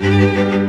Música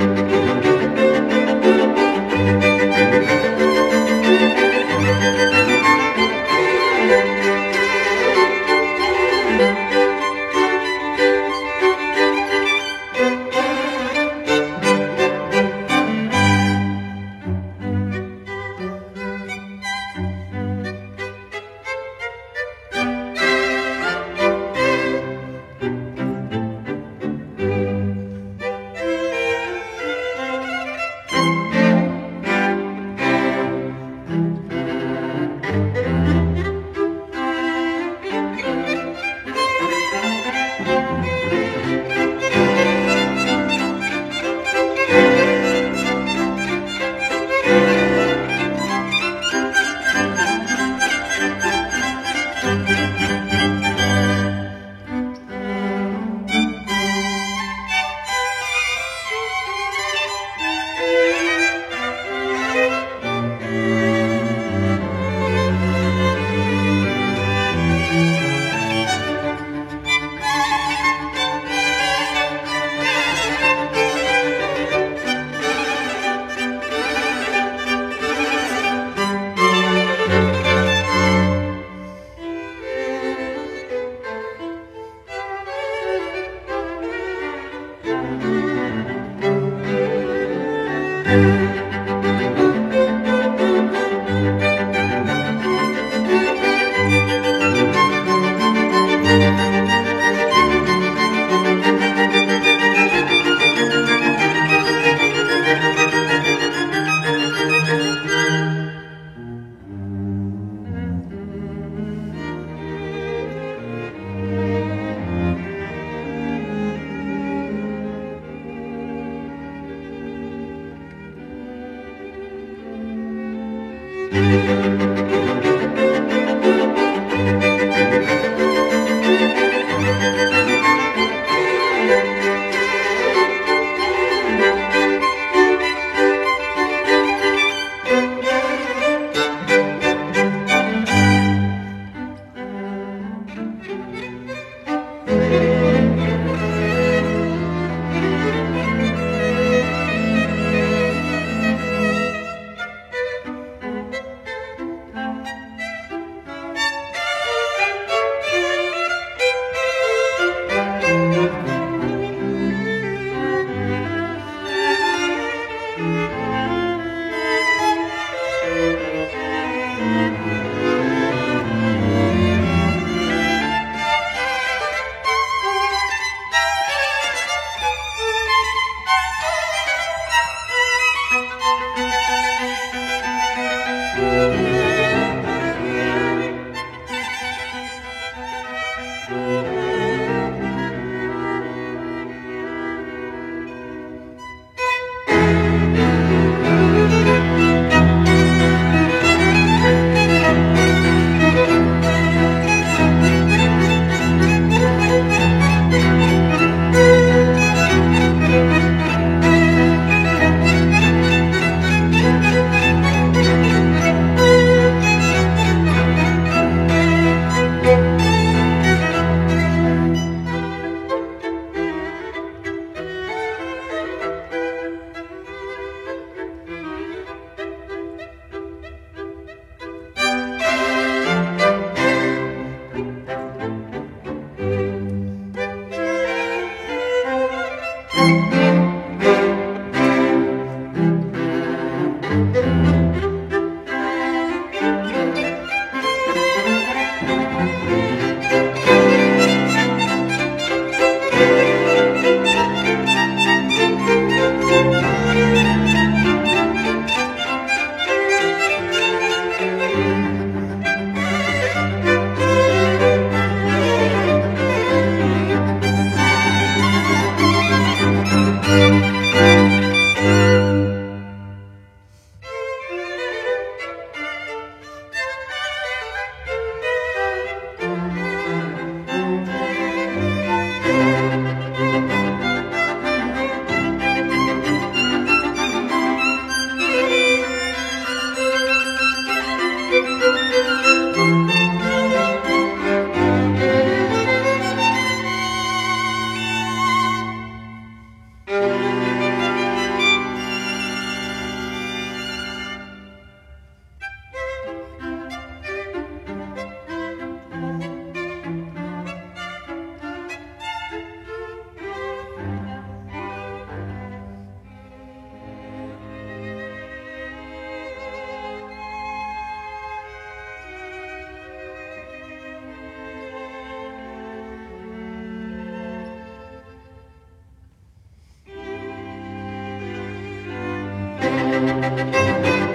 Música Música